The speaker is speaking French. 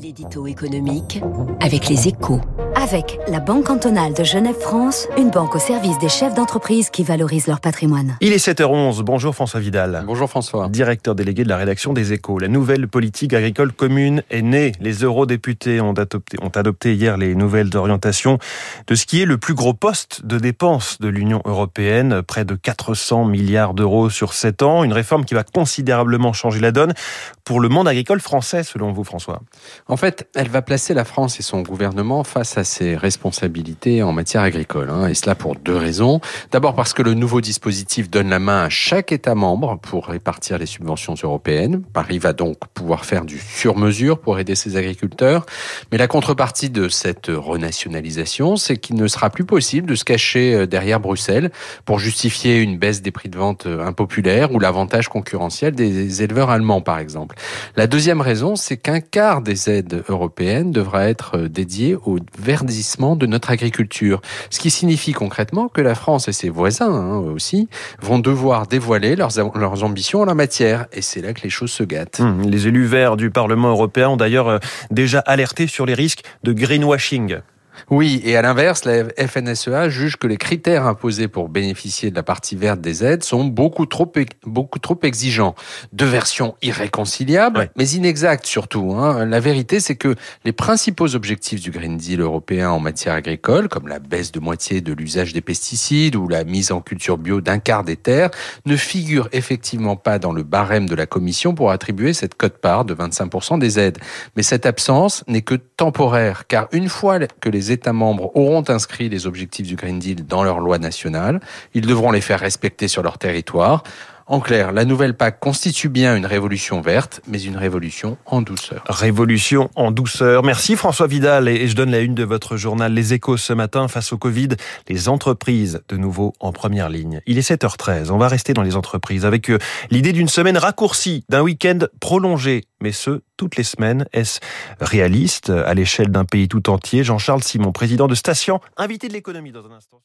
L'édito économique avec les échos. Avec la Banque cantonale de Genève-France, une banque au service des chefs d'entreprise qui valorisent leur patrimoine. Il est 7h11. Bonjour François Vidal. Bonjour François. Directeur délégué de la rédaction des échos. La nouvelle politique agricole commune est née. Les eurodéputés ont adopté, ont adopté hier les nouvelles orientations de ce qui est le plus gros poste de dépenses de l'Union européenne. Près de 400 milliards d'euros sur 7 ans. Une réforme qui va considérablement changer la donne pour le monde agricole français, selon vous François. En fait, elle va placer la France et son gouvernement face à ses responsabilités en matière agricole. Hein, et cela pour deux raisons. D'abord parce que le nouveau dispositif donne la main à chaque État membre pour répartir les subventions européennes. Paris va donc pouvoir faire du sur-mesure pour aider ses agriculteurs. Mais la contrepartie de cette renationalisation, c'est qu'il ne sera plus possible de se cacher euh, derrière Bruxelles pour justifier une baisse des prix de vente euh, impopulaires ou l'avantage concurrentiel des éleveurs allemands, par exemple. La deuxième raison, c'est qu'un quart des aides européenne devra être euh, dédiée au de notre agriculture. Ce qui signifie concrètement que la France et ses voisins hein, aussi vont devoir dévoiler leurs, leurs ambitions en la matière. Et c'est là que les choses se gâtent. Hum, les élus verts du Parlement européen ont d'ailleurs euh, déjà alerté sur les risques de greenwashing. Oui, et à l'inverse, la FNSEA juge que les critères imposés pour bénéficier de la partie verte des aides sont beaucoup trop, beaucoup trop exigeants. Deux versions irréconciliables, mais inexactes surtout. Hein. La vérité, c'est que les principaux objectifs du Green Deal européen en matière agricole, comme la baisse de moitié de l'usage des pesticides ou la mise en culture bio d'un quart des terres, ne figurent effectivement pas dans le barème de la Commission pour attribuer cette cote-part de 25% des aides. Mais cette absence n'est que temporaire, car une fois que les États membres auront inscrit les objectifs du Green Deal dans leur loi nationale. Ils devront les faire respecter sur leur territoire. En clair, la nouvelle PAC constitue bien une révolution verte, mais une révolution en douceur. Révolution en douceur. Merci François Vidal. Et je donne la une de votre journal Les Échos ce matin. Face au Covid, les entreprises de nouveau en première ligne. Il est 7h13. On va rester dans les entreprises avec euh, l'idée d'une semaine raccourcie, d'un week-end prolongé. Mais ce, toutes les semaines. Est-ce réaliste à l'échelle d'un pays tout entier? Jean-Charles Simon, président de Station, invité de l'économie dans un instant.